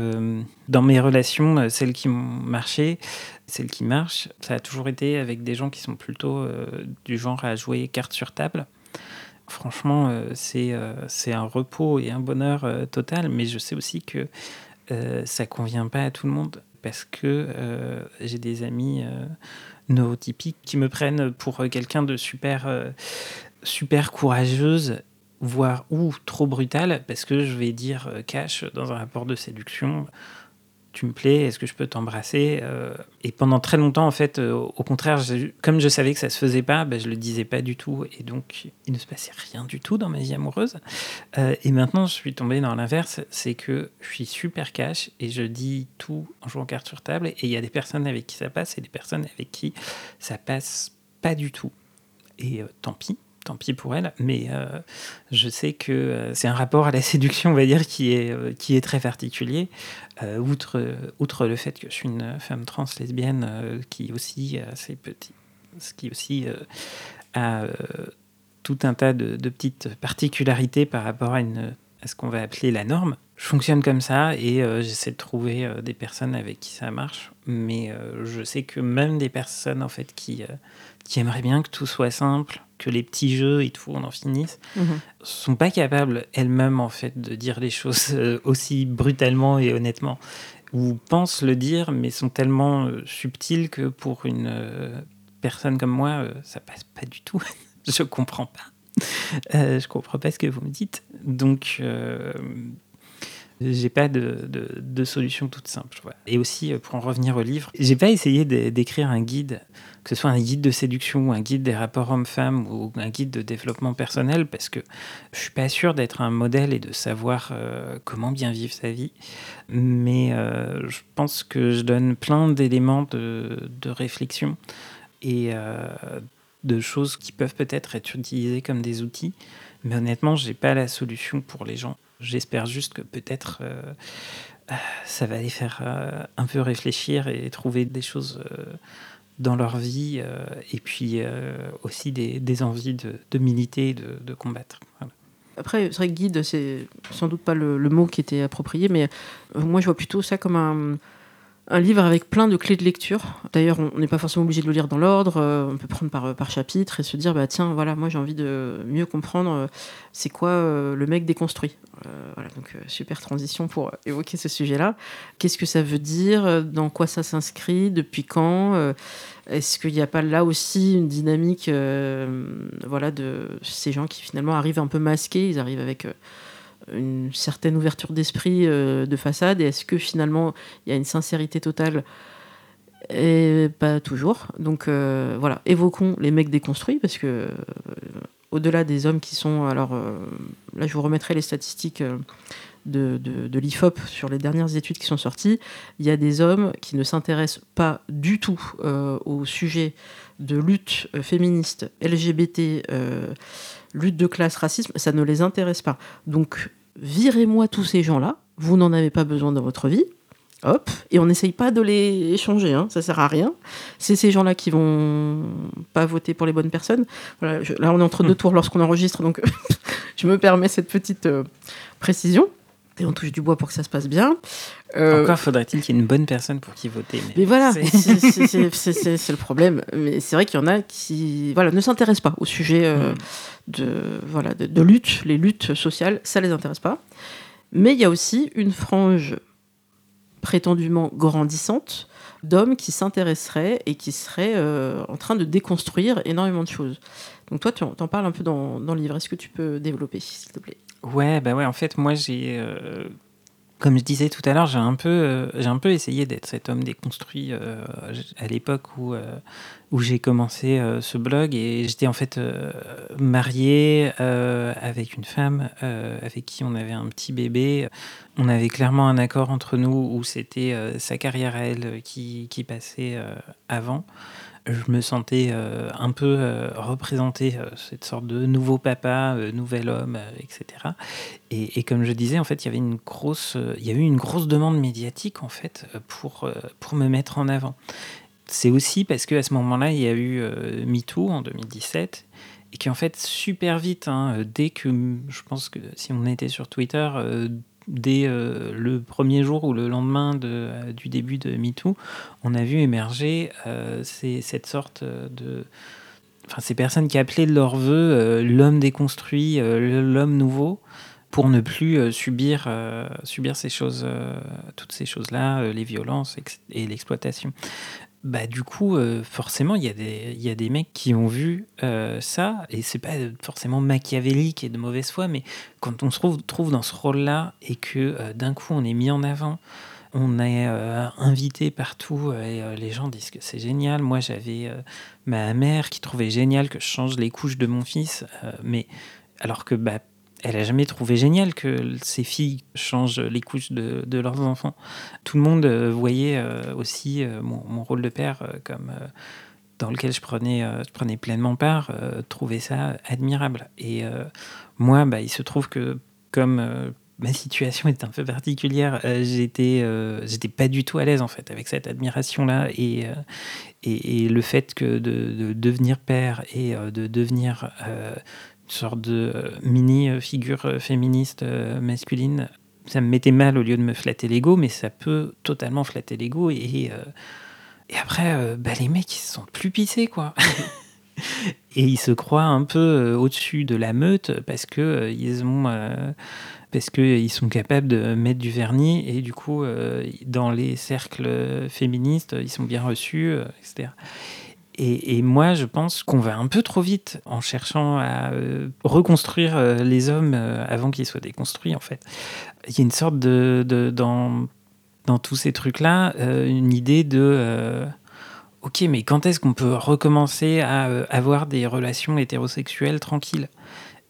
dans mes relations celles qui m'ont marché celles qui marchent. Ça a toujours été avec des gens qui sont plutôt du genre à jouer carte sur table. Franchement c'est c'est un repos et un bonheur total mais je sais aussi que ça convient pas à tout le monde. Parce que j'ai des amis neurotypiques qui me prennent pour quelqu'un de super super courageuse, voire ou trop brutale, parce que je vais dire euh, cash dans un rapport de séduction. Tu me plais, est-ce que je peux t'embrasser euh, Et pendant très longtemps, en fait, euh, au contraire, comme je savais que ça se faisait pas, ben, je le disais pas du tout, et donc il ne se passait rien du tout dans ma vie amoureuse. et maintenant, je suis tombé dans l'inverse, c'est que je suis super cash et je dis tout en jouant carte sur table, et il y a des personnes avec qui ça passe et des personnes avec qui ça passe pas du tout. Et tant pis, tant pis pour elle, mais euh, je sais que euh, c'est un rapport à la séduction, on va dire, qui est, euh, qui est très particulier. outre, outre le fait que je suis une femme trans lesbienne qui aussi assez petit, qui aussi a tout un tas de, petites particularités par rapport à ce qu'on va appeler la norme. Je fonctionne comme ça et j'essaie de trouver des personnes avec qui ça marche, mais je sais que même des personnes en fait qui, qui aimeraient bien que tout soit simple, que les petits jeux et tout, on en finisse, mhm. sont pas capables elles-mêmes en fait de dire les choses euh, aussi brutalement et honnêtement, ou pensent le dire, mais sont tellement euh, subtiles que pour une euh, personne comme moi, ça passe pas du tout. je comprends pas. je comprends pas ce que vous me dites. Donc j'ai pas de, de, solution toute simple. Et aussi, pour en revenir au livre, j'ai pas essayé d'écrire un guide que ce soit un guide de séduction ou un guide des rapports hommes-femmes ou un guide de développement personnel, parce que je suis pas sûr d'être un modèle et de savoir euh, comment bien vivre sa vie. Mais euh, je pense que je donne plein d'éléments de, de, réflexion et euh, de choses qui peuvent peut-être être utilisées comme des outils. Mais honnêtement, j'ai pas la solution pour les gens. J'espère juste que peut-être ça va les faire un peu réfléchir et trouver des choses dans leur vie euh, et puis euh, aussi des, envies de, de militer, de, de combattre. Après, c'est vrai que guide, c'est sans doute pas le, mot qui était approprié, mais euh, moi je vois plutôt ça comme un, un livre avec plein de clés de lecture. D'ailleurs, on n'est pas forcément obligé de le lire dans l'ordre. on peut prendre par, par chapitre et se dire, bah tiens, voilà, moi j'ai envie de mieux comprendre c'est quoi le mec déconstruit. super transition pour évoquer ce sujet-là. Qu'est-ce que ça veut dire? Dans quoi ça s'inscrit? Depuis quand? Est-ce qu'il n'y a pas là aussi une dynamique euh, voilà, de ces gens qui finalement arrivent un peu masqués, ils arrivent avec euh, une certaine ouverture d'esprit euh, de façade, et est-ce que finalement il y a une sincérité totale? Et pas toujours. Donc voilà, évoquons les mecs déconstruits parce que au-delà des hommes qui sont. Alors là, je vous remettrai les statistiques de, de, l'IFOP sur les dernières études qui sont sorties, il y a des hommes qui ne s'intéressent pas du tout euh, au sujet de lutte euh, féministe, LGBT, euh, lutte de classe, racisme, ça ne les intéresse pas. Donc, virez-moi tous ces gens-là, vous n'en avez pas besoin dans votre vie. Hop, et on n'essaye pas de les échanger, hein, ça sert à rien. C'est ces gens-là qui vont pas voter pour les bonnes personnes. Voilà, là, on est entre deux hmm. tours lorsqu'on enregistre, donc je me permets cette petite précision et on touche du bois pour que ça se passe bien. Euh, Encore faudrait-il qu'il y ait une bonne personne pour qui voter. Mais, voilà, c'est le problème. Mais c'est vrai qu'il y en a qui voilà, ne s'intéressent pas au sujet euh, mm. de, voilà, de, lutte, les luttes sociales, ça les intéresse pas. Mais il y a aussi une frange prétendument grandissante d'hommes qui s'intéresseraient et qui seraient euh, en train de déconstruire énormément de choses. Donc toi, tu en, en parles un peu dans, dans le livre. Est-ce que tu peux développer, s'il te plaît? Ouais, bah ouais, en fait, moi, j'ai. Euh, comme je disais tout à l'heure, j'ai un, peu, euh, un peu essayé d'être cet homme déconstruit euh, à l'époque où, où j'ai commencé ce blog et j'étais en fait marié avec une femme avec qui on avait un petit bébé. On avait clairement un accord entre nous où c'était sa carrière à elle qui, qui passait avant je me sentais euh, un peu euh, représenté euh, cette sorte de nouveau papa, nouvel homme, etc. Et, comme je disais, en fait, il y avait une grosse, il y a eu une grosse demande médiatique en fait pour pour me mettre en avant. C'est aussi parce que à ce moment-là, il y a eu MeToo en 2017 et qui en fait super vite, hein, dès que je pense que si on était sur Twitter, dès euh, le premier jour ou le lendemain de, euh, du début de MeToo, on a vu émerger euh, cette sorte de... Enfin, ces personnes qui appelaient de leur vœu l'homme déconstruit, l'homme nouveau, pour ne plus subir, subir ces choses, toutes ces choses-là, les violences et l'exploitation bah du coup, euh, forcément, il y, a des, y a des mecs qui ont vu euh, ça, et c'est pas forcément machiavélique et de mauvaise foi, mais quand on se trouve, dans ce rôle-là et que euh, d'un coup on est mis en avant, on est invité partout et les gens disent que c'est génial. Moi, j'avais ma mère qui trouvait génial que je change les couches de mon fils, mais alors que bah, elle a jamais trouvé génial que ses filles changent les couches de, leurs enfants. Tout le monde euh, voyait euh, aussi euh, mon, rôle de père comme dans lequel je prenais, je prenais pleinement part, trouvait ça admirable. Et moi, bah, il se trouve que comme ma situation est un peu particulière, j'étais, j'étais pas du tout à l'aise en fait avec cette admiration-là et, et, le fait que de, de devenir père et de devenir sorte de euh, mini euh, figure euh, féministe masculine. Ça me mettait mal au lieu de me flatter l'ego, mais ça peut totalement flatter l'ego. Et, et après, bah, les mecs, ils se sont plus pissés, quoi. et ils se croient un peu au-dessus de la meute parce que ils ont parce qu'ils sont capables de mettre du vernis et du coup dans les cercles féministes ils sont bien reçus etc et, moi, je pense qu'on va un peu trop vite en cherchant à euh, reconstruire euh, les hommes euh, avant qu'ils soient déconstruits, en fait. Il y a une sorte de, dans, tous ces trucs-là, une idée de ok, mais quand est-ce qu'on peut recommencer à avoir des relations hétérosexuelles tranquilles?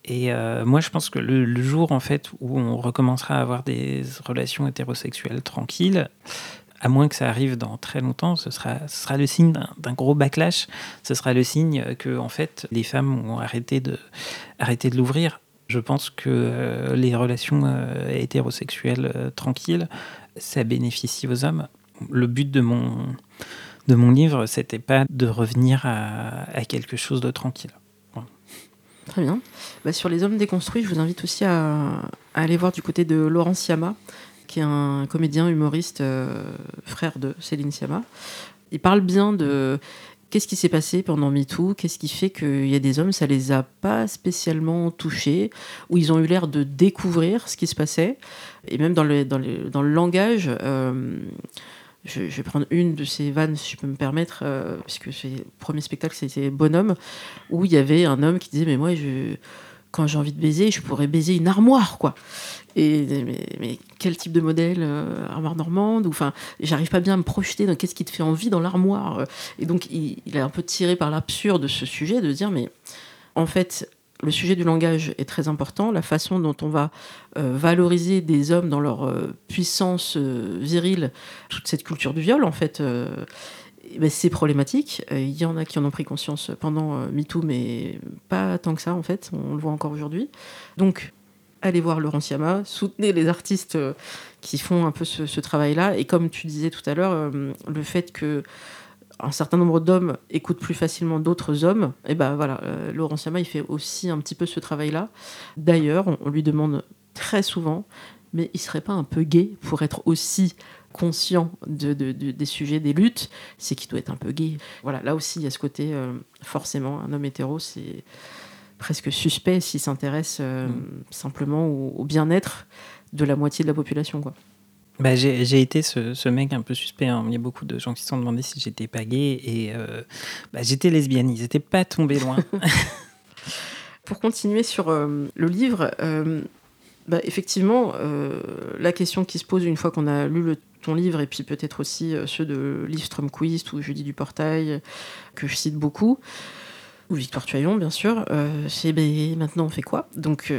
Et moi, je pense que le, le, jour en fait où on recommencera à avoir des relations hétérosexuelles tranquilles, à moins que ça arrive dans très longtemps, ce sera, ce sera le signe d'un gros backlash. Ce sera le signe que, en fait, les femmes ont arrêté de, de l'ouvrir. Je pense que euh, les relations euh, hétérosexuelles euh, tranquilles, ça bénéficie aux hommes. Le but de mon, de mon livre, c'était pas de revenir à, à, quelque chose de tranquille. Très bien. Bah, sur les hommes déconstruits, je vous invite aussi à, à aller voir du côté de Laurent Siama, qui est un comédien humoriste, euh, frère de Céline Sciamma. Il parle bien de qu'est-ce qui s'est passé pendant MeToo, qu'est-ce qui fait qu'il y a des hommes, ça les a pas spécialement touchés, ou ils ont eu l'air de découvrir ce qui se passait. Et même dans le, dans le, dans le langage, euh, je, vais prendre une de ces vannes, si je peux me permettre, euh, puisque le premier spectacle, c'était Bonhomme, où il y avait un homme qui disait, mais moi, quand j'ai envie de baiser, je pourrais baiser une armoire, quoi. Et mais, quel type de modèle euh, Armoire normande Enfin, j'arrive pas bien à me projeter dans qu'est-ce qui te fait envie dans l'armoire. Et donc, il, il, est un peu tiré par l'absurde de ce sujet, de dire, mais en fait, le sujet du langage est très important, la façon dont on va euh, valoriser des hommes dans leur euh, puissance virile, toute cette culture du viol, en fait, ben, c'est problématique. Il y en a qui en ont pris conscience pendant MeToo, mais pas tant que ça, en fait, on le voit encore aujourd'hui. Donc, allez voir Laurent Siama, soutenez les artistes qui font un peu ce, travail-là, et comme tu disais tout à l'heure, le fait que un certain nombre d'hommes écoutent plus facilement d'autres hommes, et ben voilà, euh, Laurent Siama, il fait aussi un petit peu ce travail-là. D'ailleurs, on, lui demande très souvent, mais il serait pas un peu gay pour être aussi conscient de, des sujets, des luttes, c'est qu'il doit être un peu gay. Voilà, là aussi, il y a ce côté, euh, forcément, un homme hétéro, c'est presque suspect s'il s'intéresse euh, mm. simplement au, au bien-être de la moitié de la population. Quoi. Bah, j'ai été ce, ce, mec un peu suspect. Hein. Il y a beaucoup de gens qui se sont demandé si j'étais pas gay et euh, bah, j'étais lesbienne. Ils n'étaient pas tombés loin. Pour continuer sur euh, le livre, euh, bah, effectivement, la question qui se pose une fois qu'on a lu le, ton livre et puis peut-être aussi ceux de Liv ou Judy Duportail, que je cite beaucoup, ou Victoire Tuaillon, bien sûr, c'est ben, maintenant on fait quoi? Donc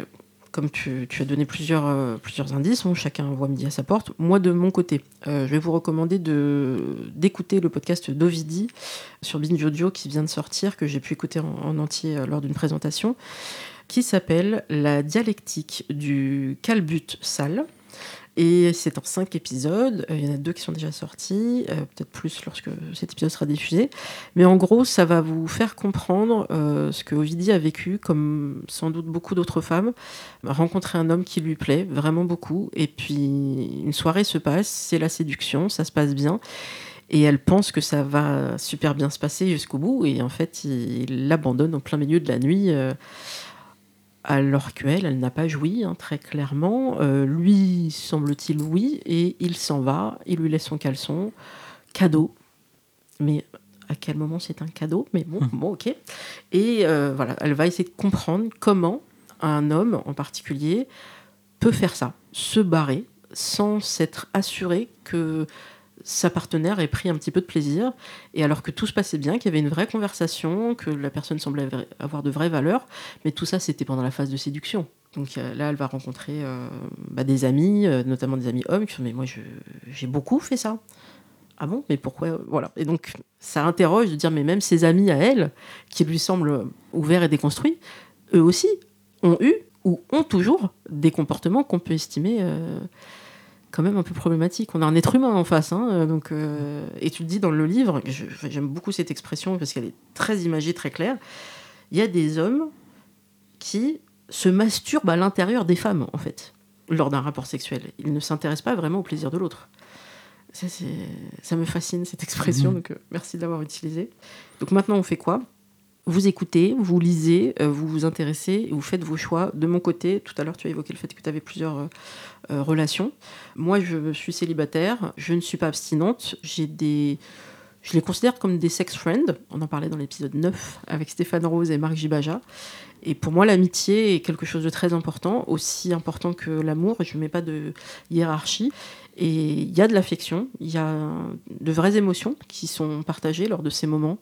comme tu, as donné plusieurs, euh, indices, hein, chacun voit midi à sa porte. Moi, de mon côté, euh, je vais vous recommander d'écouter le podcast d'Ovidi sur Binge Audio qui vient de sortir, que j'ai pu écouter en, entier euh, lors d'une présentation, qui s'appelle La dialectique du calbut sale. Et c'est en cinq épisodes. Euh, il y en a deux qui sont déjà sortis, euh, peut-être plus lorsque cet épisode sera diffusé. Mais en gros, ça va vous faire comprendre euh, ce que Ovidie a vécu, comme sans doute beaucoup d'autres femmes. Rencontrer un homme qui lui plaît vraiment beaucoup. Et puis, une soirée se passe, c'est la séduction, ça se passe bien. Et elle pense que ça va super bien se passer jusqu'au bout. Et en fait, il l'abandonne en plein milieu de la nuit alors qu'elle, elle n'a pas joui, hein, très clairement. Euh, lui, semble-t-il, oui, et il s'en va, il lui laisse son caleçon, cadeau. Mais à quel moment c'est un cadeau? Mais bon, hum. bon, ok. Et euh, voilà, elle va essayer de comprendre comment un homme en particulier peut faire ça, se barrer sans s'être assuré que sa partenaire ait pris un petit peu de plaisir, et alors que tout se passait bien, qu'il y avait une vraie conversation, que la personne semblait avoir de vraies valeurs, mais tout ça c'était pendant la phase de séduction. Donc euh, là, elle va rencontrer euh, bah, des amis, euh, notamment des amis hommes, qui sont mais moi j'ai beaucoup fait ça. Ah bon? Mais pourquoi? Voilà. Et donc ça interroge de dire mais même ses amis à elle, qui lui semblent ouverts et déconstruits, eux aussi ont eu ou ont toujours des comportements qu'on peut estimer quand même un peu problématique. On a un être humain en face, hein, euh, donc, euh, et tu le dis dans le livre, j'aime beaucoup cette expression parce qu'elle est très imagée, très claire. Il y a des hommes qui se masturbent à l'intérieur des femmes, en fait, lors d'un rapport sexuel. Ils ne s'intéressent pas vraiment au plaisir de l'autre. Ça, ça, me fascine, cette expression, mmh. donc euh, merci de l'avoir utilisée. Donc maintenant, on fait quoi? Vous écoutez, vous lisez, euh, vous vous intéressez, vous faites vos choix. De mon côté, tout à l'heure, tu as évoqué le fait que tu avais plusieurs euh, euh, relations. Moi, je suis célibataire, je ne suis pas abstinente. J'ai des. Je les considère comme des sex friends. On en parlait dans l'épisode 9 avec Stéphane Rose et Marc Gibaja. Et pour moi, l'amitié est quelque chose de très important, aussi important que l'amour. Je ne mets pas de hiérarchie. Et il y a de l'affection, il y a de vraies émotions qui sont partagées lors de ces moments.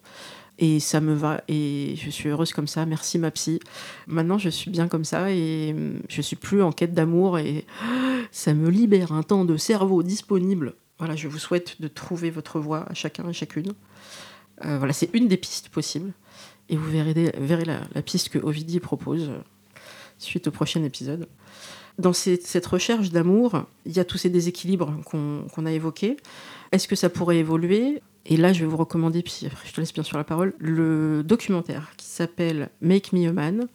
Et ça me va et je suis heureuse comme ça. Merci ma psy. Maintenant, je suis bien comme ça et je suis plus en quête d'amour et ça me libère un temps de cerveau disponible. Voilà, je vous souhaite de trouver votre voie à chacun et chacune. Euh, voilà, c'est une des pistes possibles. Et vous verrez, verrez la, piste que Ovidie propose euh, suite au prochain épisode. Dans cette recherche d'amour, il y a tous ces déséquilibres qu'on a évoqués. Est-ce que ça pourrait évoluer? Et là, je vais vous recommander, puis je te laisse bien sûr la parole, le documentaire qui s'appelle Make Me a Man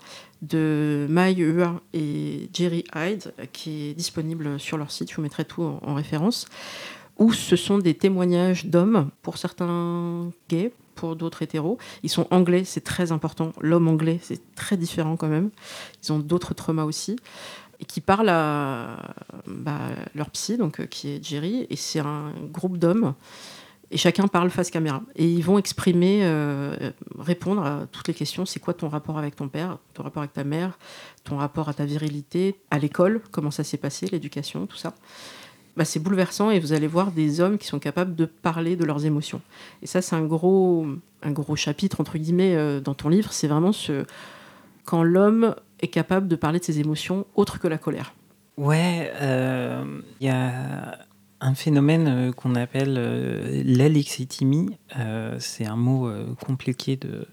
de Mai Hua et Jerry Hyde, qui est disponible sur leur site. Je vous mettrai tout en, référence. Où ce sont des témoignages d'hommes, pour certains gays, pour d'autres hétéros. Ils sont anglais, c'est très important. L'homme anglais, c'est très différent quand même. Ils ont d'autres traumas aussi et qui parlent à bah, leur psy, donc, qui est Jerry, et c'est un groupe d'hommes et chacun parle face caméra. Et ils vont exprimer, euh, répondre à toutes les questions. C'est quoi ton rapport avec ton père, ton rapport avec ta mère, ton rapport à ta virilité, à l'école, comment ça s'est passé, l'éducation, tout ça. Bah, c'est bouleversant et vous allez voir des hommes qui sont capables de parler de leurs émotions. Et ça, c'est un gros, un gros chapitre, entre guillemets, euh, dans ton livre. C'est vraiment ce, quand l'homme est capable de parler de ses émotions autres que la colère. Ouais, il euh, y a un phénomène euh, qu'on appelle euh, l'alexithymie. Euh, c'est un mot compliqué de,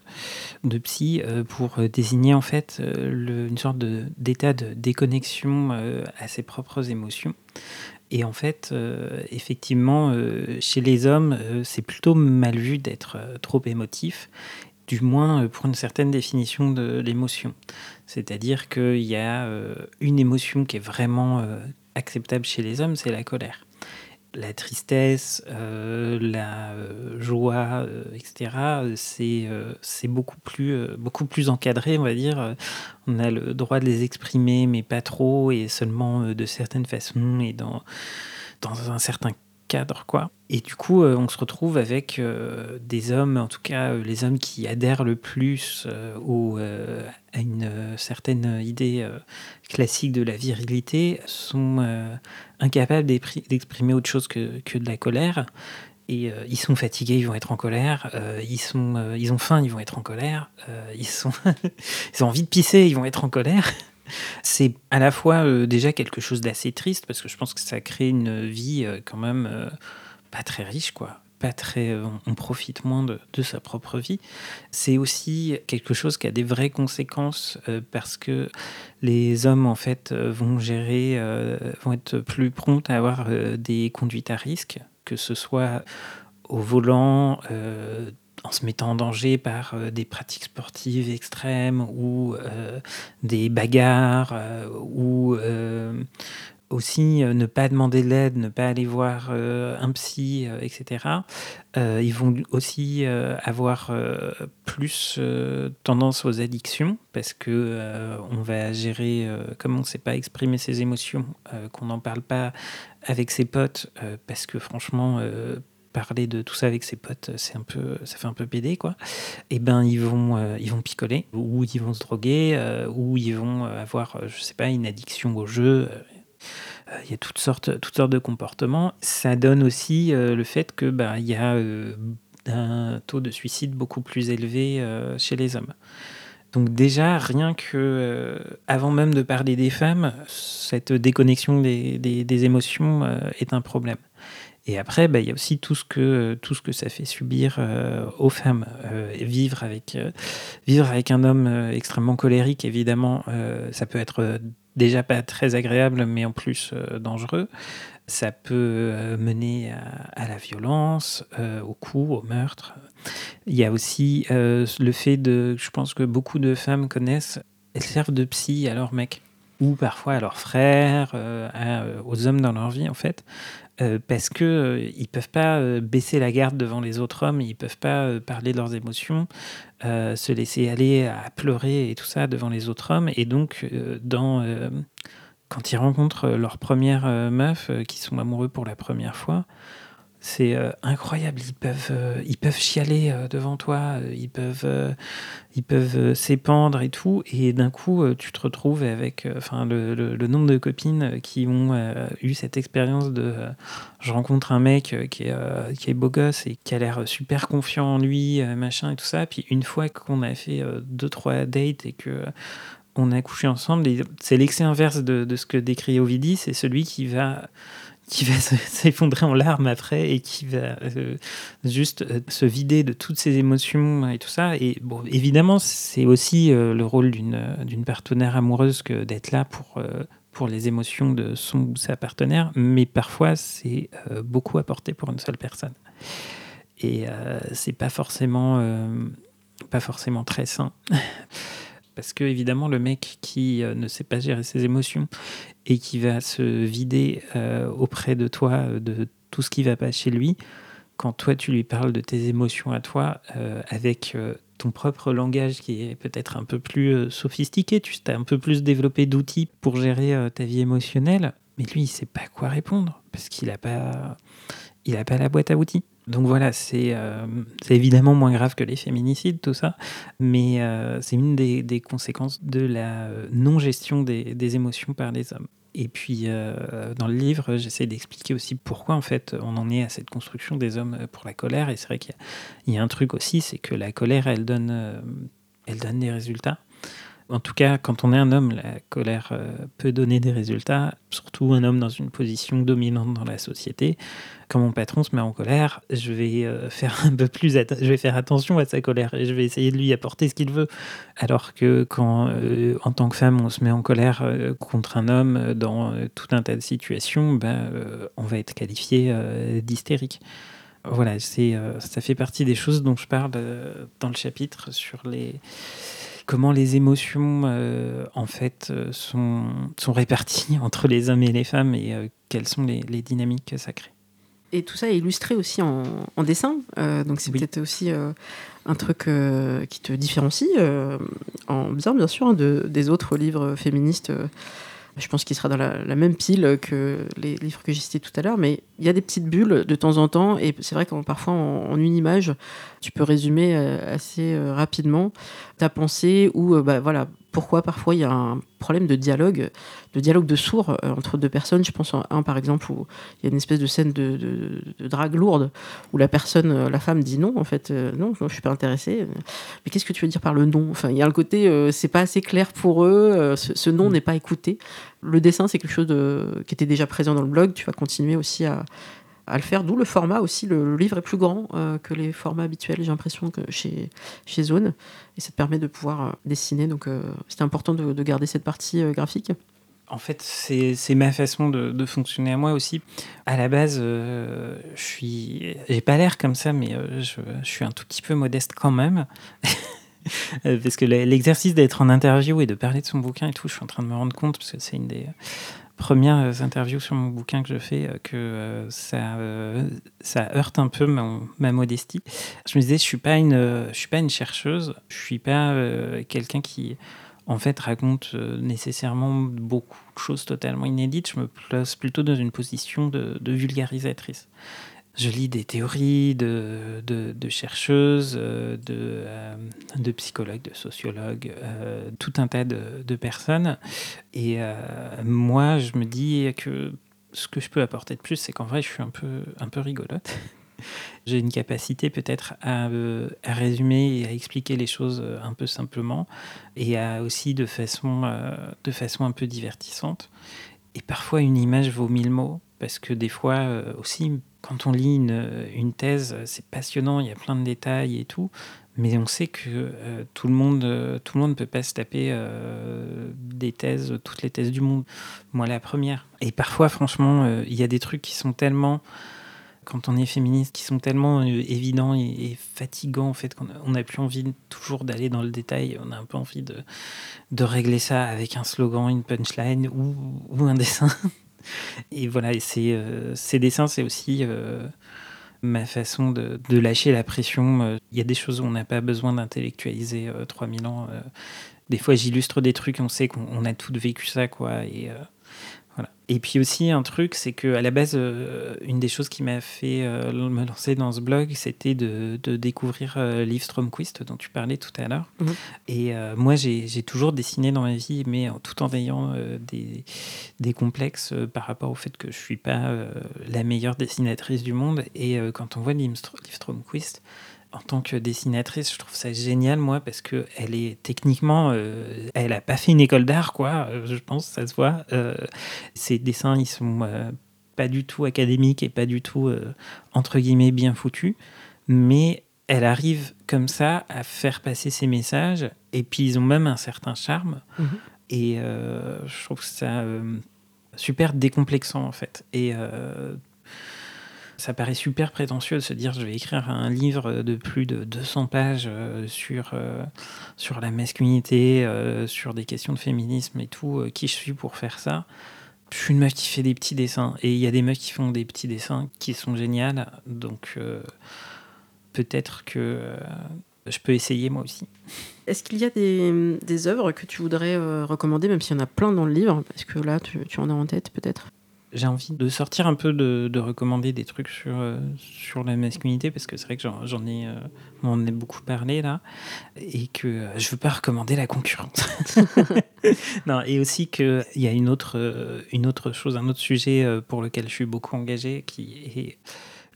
de psy pour désigner en fait une sorte d'état de, déconnexion à ses propres émotions. Et en fait, effectivement, chez les hommes, c'est plutôt mal vu d'être trop émotif du moins pour une certaine définition de l'émotion. C'est-à-dire qu'il y a une émotion qui est vraiment acceptable chez les hommes, c'est la colère la tristesse, euh, la euh, joie, euh, etc., c'est beaucoup, plus, beaucoup plus encadré, on va dire. On a le droit de les exprimer, mais pas trop, et seulement de certaines façons, et dans, dans un certain Et du coup, on se retrouve avec des hommes, en tout cas les hommes qui adhèrent le plus au, à une certaine idée classique de la virilité, sont incapables d'exprimer autre chose que, que, de la colère. Et euh, ils sont fatigués, ils vont être en colère. Euh, ils, sont, euh, ils ont faim, ils vont être en colère. ils, sont ils ont envie de pisser, ils vont être en colère. C'est à la fois déjà quelque chose d'assez triste parce que je pense que ça crée une vie quand même pas très riche, quoi pas très, on profite moins de, sa propre vie. C'est aussi quelque chose qui a des vraies conséquences euh, parce que les hommes en fait euh, vont gérer, euh, vont être plus prompts à avoir des conduites à risque, que ce soit au volant, en se mettant en danger par des pratiques sportives extrêmes ou des bagarres ou aussi euh, ne pas demander de l'aide, ne pas aller voir euh, un psy, euh, etc. ils vont aussi avoir plus tendance aux addictions parce que on va gérer, comme on ne sait pas exprimer ses émotions, qu'on n'en parle pas avec ses potes, parce que franchement parler de tout ça avec ses potes, c'est un peu, ça fait un peu pédé, quoi. Et eh ben, ils vont, ils vont picoler, ou ils vont se droguer, ou ils vont avoir, je sais pas, une addiction au jeu, euh, il y a toutes sortes, toutes sortes de comportements. Ça donne aussi euh, le fait que bah, il y a euh, un taux de suicide beaucoup plus élevé chez les hommes. Donc déjà, rien que, avant même de parler des femmes, cette déconnexion des, des, émotions est un problème. Et après, bah, il y a aussi tout ce que, tout ce que ça fait subir aux femmes. vivre, avec, vivre avec un homme extrêmement colérique, évidemment, ça peut être déjà pas très agréable, mais en plus euh, dangereux. Ça peut euh, mener à, la violence, euh, au coup, au meurtre. Il y a aussi le fait de, je pense que beaucoup de femmes connaissent, elles servent de psy à leur mec ou parfois à leurs frères, aux hommes dans leur vie en fait, euh, parce que euh, ils peuvent pas euh, baisser la garde devant les autres hommes, ils peuvent pas parler de leurs émotions, se laisser aller à pleurer et tout ça devant les autres hommes. Et donc, quand ils rencontrent leur première meuf, qui sont amoureux pour la première fois, c'est euh, incroyable. Ils peuvent, euh, ils peuvent chialer euh, devant toi, ils peuvent, ils peuvent s'épandre et tout. Et d'un coup, tu te retrouves avec enfin, le, le, nombre de copines qui ont eu cette expérience de je rencontre un mec qui est, qui est beau gosse et qui a l'air super confiant en lui, machin et tout ça. Puis une fois qu'on a fait deux, trois dates et que on a couché ensemble, c'est l'excès inverse de, de, ce que décrit Ovidie, c'est celui qui va qui va s'effondrer en larmes après et qui va euh, juste euh, se vider de toutes ses émotions et tout ça. Et bon, évidemment, c'est aussi euh, le rôle d'une partenaire amoureuse que d'être là pour, pour les émotions de son ou sa partenaire, mais parfois c'est beaucoup apporté pour une seule personne. Et c'est pas forcément, pas forcément très sain. Parce que évidemment, le mec qui ne sait pas gérer ses émotions et qui va se vider euh, auprès de toi euh, de tout ce qui va pas chez lui, quand toi tu lui parles de tes émotions à toi euh, avec ton propre langage qui est peut-être un peu plus sophistiqué, tu as un peu plus développé d'outils pour gérer ta vie émotionnelle, mais lui il sait pas quoi répondre parce qu'il a pas il a pas la boîte à outils. Donc voilà, c'est évidemment moins grave que les féminicides, tout ça, mais c'est une des, conséquences de la non-gestion des, émotions par les hommes. Et puis, dans le livre, j'essaie d'expliquer aussi pourquoi, en fait, on en est à cette construction des hommes pour la colère. Et c'est vrai qu'il y, a un truc aussi, c'est que la colère, elle donne, elle donne des résultats. En tout cas, quand on est un homme, la colère euh, peut donner des résultats, surtout un homme dans une position dominante dans la société. Quand mon patron se met en colère, je vais euh, faire un peu plus, je vais faire attention à sa colère et je vais essayer de lui apporter ce qu'il veut. Alors que quand, euh, en tant que femme, on se met en colère contre un homme dans tout un tas de situations, ben, on va être qualifié d'hystérique. Voilà, c'est, ça fait partie des choses dont je parle dans le chapitre sur les comment les émotions euh, en fait euh, sont, sont réparties entre les hommes et les femmes et euh, quelles sont les, dynamiques que ça crée? Et tout ça est illustré aussi en, dessin, donc c'est peut-être aussi un truc qui te différencie, en bizarre bien sûr, hein, de, des autres livres féministes je pense qu'il sera dans la, même pile que les livres que j'ai cités tout à l'heure, mais il y a des petites bulles de temps en temps, et c'est vrai que parfois en, une image, tu peux résumer euh, assez euh, rapidement ta pensée ou euh, bah, voilà, pourquoi parfois il y a un problème de dialogue, de dialogue de sourds euh, entre deux personnes. Je pense à un par exemple où il y a une espèce de scène de, drague lourde où la personne, euh, la femme dit non en fait, euh, non, je suis pas intéressée. Mais qu'est-ce que tu veux dire par le non? Enfin, il y a un côté, c'est pas assez clair pour eux. ce, non mm. n'est pas écouté. Le dessin, c'est quelque chose de, qui était déjà présent dans le blog. Tu vas continuer aussi à, à le faire, d'où le format aussi. Le, livre est plus grand euh, que les formats habituels, j'ai l'impression, que chez, chez Zone. Et ça te permet de pouvoir euh, dessiner. Donc euh, c'était important de, garder cette partie graphique. En fait, c'est ma façon de, fonctionner à moi aussi. À la base, je suis. J'ai pas l'air comme ça, mais je, suis un tout petit peu modeste quand même. parce que l'exercice d'être en interview et de parler de son bouquin et tout, je suis en train de me rendre compte, parce que c'est une des premières interviews sur mon bouquin que je fais euh, que euh, ça, euh, heurte un peu ma, modestie. Je me disais, je suis suis pas une chercheuse, je suis pas quelqu'un qui en fait raconte nécessairement beaucoup de choses totalement inédites. Je me place plutôt dans une position de vulgarisatrice je lis des théories de, de, chercheuses, euh, de, euh, de, psychologues, de sociologues, euh, tout un tas de, personnes. Et moi, je me dis que ce que je peux apporter de plus, c'est qu'en vrai, je suis un peu, un peu rigolote. J'ai une capacité peut-être à, à, résumer et à expliquer les choses un peu simplement et à aussi de façon, de façon un peu divertissante. Et parfois, une image vaut mille mots parce que des fois aussi, quand on lit une, thèse, c'est passionnant, il y a plein de détails et tout, mais on sait que euh, tout le monde euh, tout le monde peut pas se taper euh, des thèses, toutes les thèses du monde. Moi, la première. Et parfois, franchement, il y a des trucs qui sont tellement, quand on est féministe, qui sont tellement évidents et, fatigants, en fait, qu'on n'a plus envie toujours d'aller dans le détail. On a un peu envie de, régler ça avec un slogan, une punchline ou un dessin. Et voilà, euh, ces dessins, c'est aussi euh, ma façon de, lâcher la pression. Euh, il y a des choses où on n'a pas besoin d'intellectualiser 3000 ans. des fois, j'illustre des trucs, on sait qu'on a tout vécu ça, quoi. Et puis aussi un truc, c'est que à la base, euh, une des choses qui m'a fait euh, me lancer dans ce blog, c'était de, découvrir euh, Liv Stromquist dont tu parlais tout à l'heure. Mhm. Et moi, j'ai toujours dessiné dans ma vie, mais tout en ayant des, des, complexes par rapport au fait que je suis pas la meilleure dessinatrice du monde. Et quand on voit Liv Stromquist, en tant que dessinatrice, je trouve ça génial, moi, parce que elle est techniquement, euh, elle a pas fait une école d'art, quoi. Euh, je pense, ça se voit. Euh, ses dessins, ils sont pas du tout académiques et pas du tout entre guillemets bien foutus, mais elle arrive comme ça à faire passer ses messages, et puis ils ont même un certain charme. Mhm. Et je trouve ça super décomplexant en fait. Et ça paraît super prétentieux de se dire je vais écrire un livre de plus de 200 pages euh, sur, euh, sur la masculinité, euh, sur des questions de féminisme et tout. qui je suis pour faire ça Je suis une meuf qui fait des petits dessins. Et il y a des meufs qui font des petits dessins qui sont géniales. Donc peut-être que je peux essayer moi aussi. Est-ce qu'il y a des, des, œuvres que tu voudrais recommander, même s'il y en a plein dans le livre? Parce que là, tu en as en tête peut-être j'ai envie de sortir un peu de, de recommander des trucs sur, euh, sur la masculinité parce que c'est vrai que j'en, ai, on en a beaucoup parlé là et que euh, je veux pas recommander la concurrence. non, et aussi qu'il y a une autre, euh, une autre chose, un autre sujet euh, pour lequel je suis beaucoup engagé qui est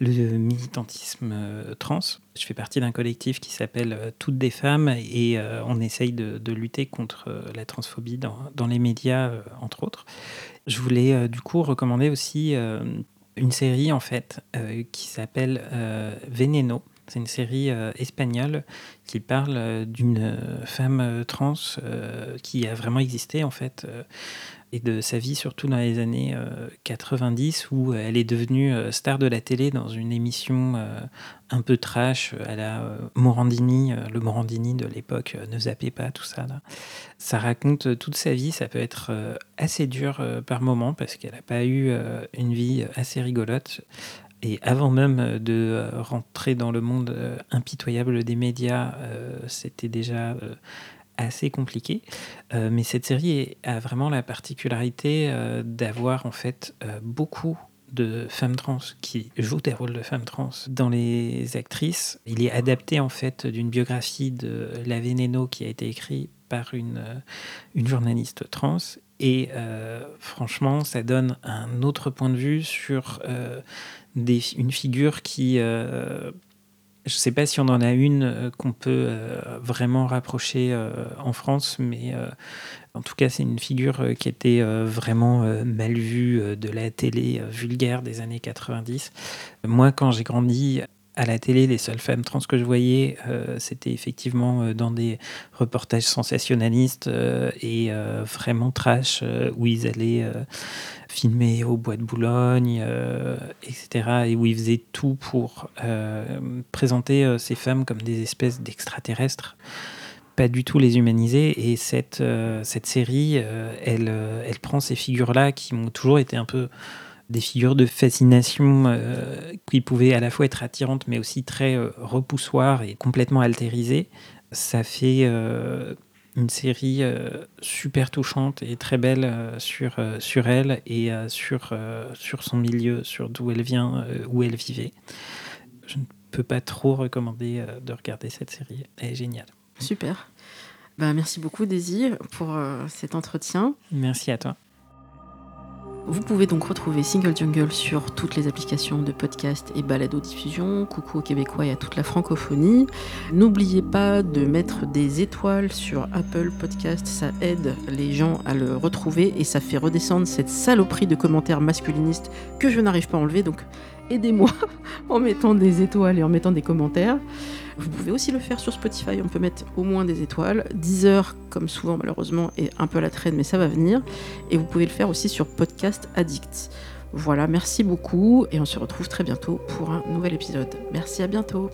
le militantisme euh, trans. Je fais partie d'un collectif qui s'appelle euh, Toutes des femmes et euh, on essaye de, lutter contre la transphobie dans, les médias, entre autres. Je voulais du coup recommander aussi une série en fait qui s'appelle Veneno. C'est une série espagnole qui parle d'une femme trans qui a vraiment existé en fait de sa vie surtout dans les années euh, 90 où elle est devenue euh, star de la télé dans une émission euh, un peu trash à la euh, Morandini, euh, le Morandini de l'époque, euh, ne zappez pas tout ça. Ça raconte euh, toute sa vie, ça peut être euh, assez dur euh, par moment parce qu'elle n'a pas eu euh, une vie assez rigolote. Et avant même de euh, rentrer dans le monde euh, impitoyable des médias, euh, c'était déjà euh, assez compliqué. Euh, mais cette série a vraiment la particularité euh, d'avoir en fait euh, beaucoup de femmes trans qui jouent des rôles de femmes trans dans les actrices. Il est adapté en fait d'une biographie de La Veneno qui a été écrite par une, une journaliste trans. Et franchement, ça donne un autre point de vue sur des, une figure qui... je ne sais pas si on en a une euh, qu'on peut euh, vraiment rapprocher euh, en France, mais en tout cas, c'est une figure qui était vraiment mal vue de la télé vulgaire des années 90. Moi, quand j'ai grandi à la télé, les seules femmes trans que je voyais, euh, c'était effectivement euh, dans des reportages sensationnalistes euh, et vraiment trash, où ils allaient filmer au bois de Boulogne, etc. Et où ils faisaient tout pour présenter ces femmes comme des espèces d'extraterrestres pas du tout les humaniser. Et cette, cette série, elle, elle prend ces figures-là qui m'ont toujours été un peu des figures de fascination euh, qui pouvaient à la fois être attirantes, mais aussi très euh, repoussoires et complètement altérisées. Ça fait euh, une série euh, super touchante et très belle sur, sur elle et sur, sur son milieu, sur d'où elle vient, où elle vivait. Je ne peux pas trop recommander de regarder cette série. Elle est géniale. Super. Bah, merci beaucoup, Daisy, pour cet entretien. Merci à toi. Vous pouvez donc retrouver Single Jungle sur toutes les applications de podcast et balado-diffusion. Coucou aux Québécois et à toute la francophonie. N'oubliez pas de mettre des étoiles sur Apple Podcast, ça aide les gens à le retrouver et ça fait redescendre cette saloperie de commentaires masculinistes que je n'arrive pas à enlever. Donc aidez-moi en mettant des étoiles et en mettant des commentaires. Vous pouvez aussi le faire sur Spotify, on peut mettre au moins des étoiles. Deezer, comme souvent malheureusement, est un peu à la traîne, mais ça va venir. Et vous pouvez le faire aussi sur Podcast Addict. Voilà, merci beaucoup et on se retrouve très bientôt pour un nouvel épisode. Merci, à bientôt.